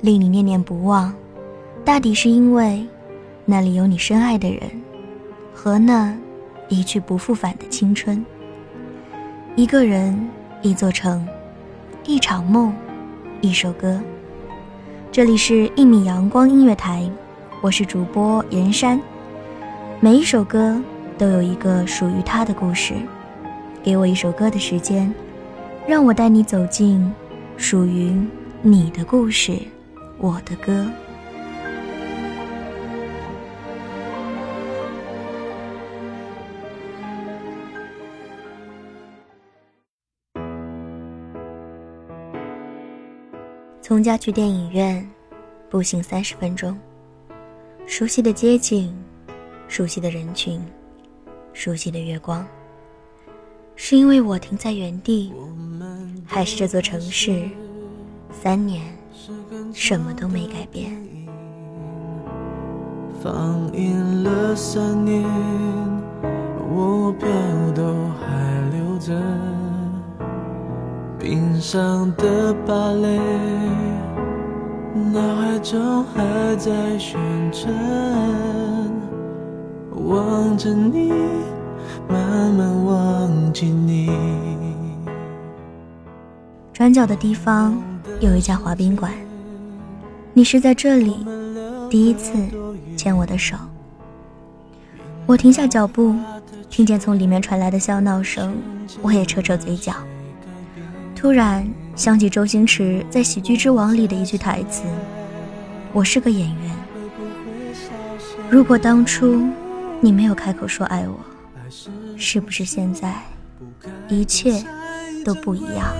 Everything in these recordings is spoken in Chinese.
令你念念不忘，大抵是因为那里有你深爱的人和那一去不复返的青春。一个人，一座城，一场梦，一首歌。这里是一米阳光音乐台，我是主播严山。每一首歌都有一个属于它的故事。给我一首歌的时间，让我带你走进属于你的故事，我的歌。从家去电影院，步行三十分钟。熟悉的街景，熟悉的人群，熟悉的月光。是因为我停在原地，还是这座城市三年什么都没改变？放映了三年，我票都还留着，冰上的芭蕾，脑海中还在旋转，望着你，慢慢忘记你。转角的地方有一家滑冰馆，你是在这里第一次牵我的手。我停下脚步，听见从里面传来的笑闹声，我也扯扯嘴角。突然想起周星驰在《喜剧之王》里的一句台词：“我是个演员，如果当初你没有开口说爱我，是不是现在一切都不一样？”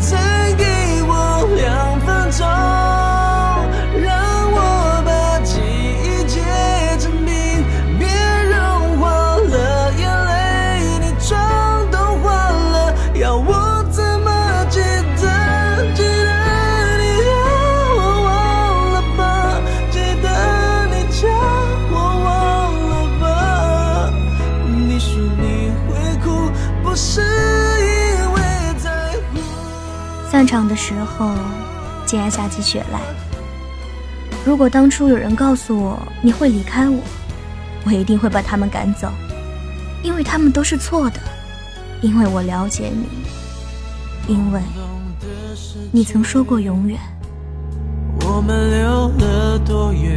再给我两分钟让我把记忆结成冰别融化了眼泪你妆都花了。要我怎么记得记得你要我忘了吧记得你叫我忘了吧。你说你会哭不是散场的时候，竟然下起雪来。如果当初有人告诉我你会离开我，我一定会把他们赶走，因为他们都是错的，因为我了解你，因为你曾说过永远。我们溜了多远？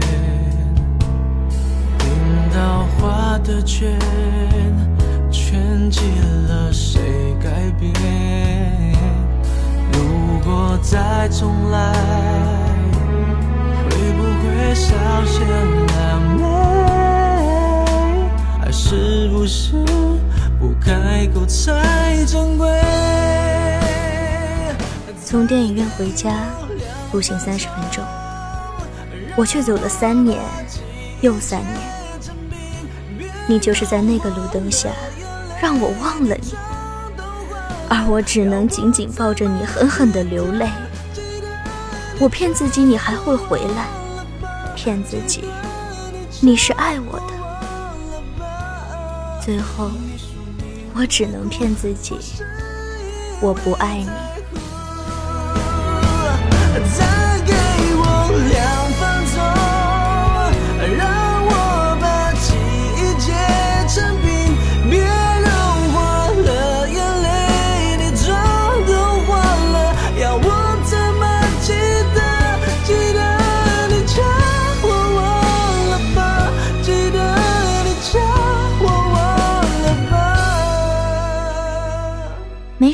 冰刀划的圈，圈起了谁改变？再重来，会不会稍显狼狈？还是不是不开口才珍贵？从电影院回家，步行三十分钟，我却走了三年，又三年。你就是在那个路灯下，让我忘了你。而我只能紧紧抱着你，狠狠的流泪。我骗自己你还会回来，骗自己你是爱我的。最后，我只能骗自己，我不爱你。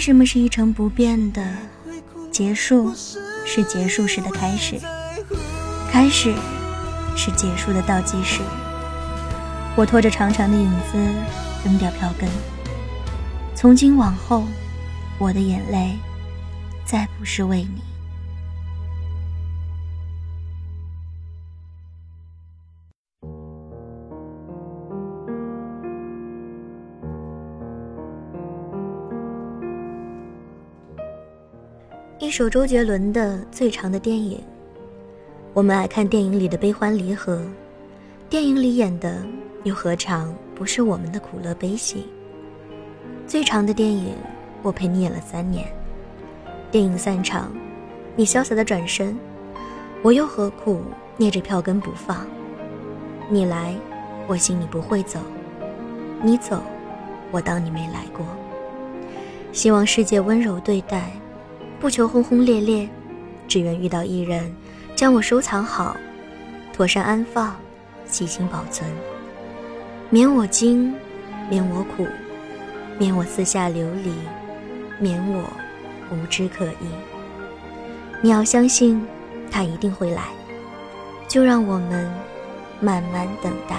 什么是一成不变的，结束是结束时的开始，开始是结束的倒计时。我拖着长长的影子，扔掉票根。从今往后，我的眼泪再不是为你。一首周杰伦的最长的电影。我们爱看电影里的悲欢离合，电影里演的又何尝不是我们的苦乐悲喜？最长的电影，我陪你演了三年。电影散场，你潇洒的转身，我又何苦捏着票根不放？你来，我信你不会走；你走，我当你没来过。希望世界温柔对待。不求轰轰烈烈，只愿遇到一人，将我收藏好，妥善安放，细心保存，免我惊，免我苦，免我四下流离，免我无知可依。你要相信，他一定会来，就让我们慢慢等待。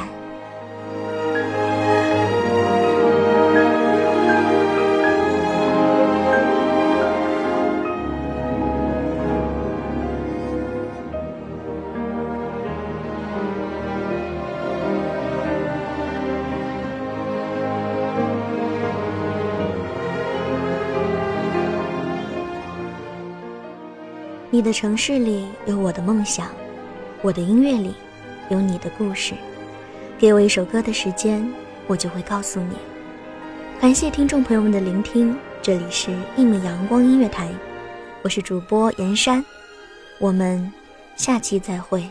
你的城市里有我的梦想，我的音乐里有你的故事。给我一首歌的时间，我就会告诉你。感谢听众朋友们的聆听，这里是一米阳光音乐台，我是主播严山，我们下期再会。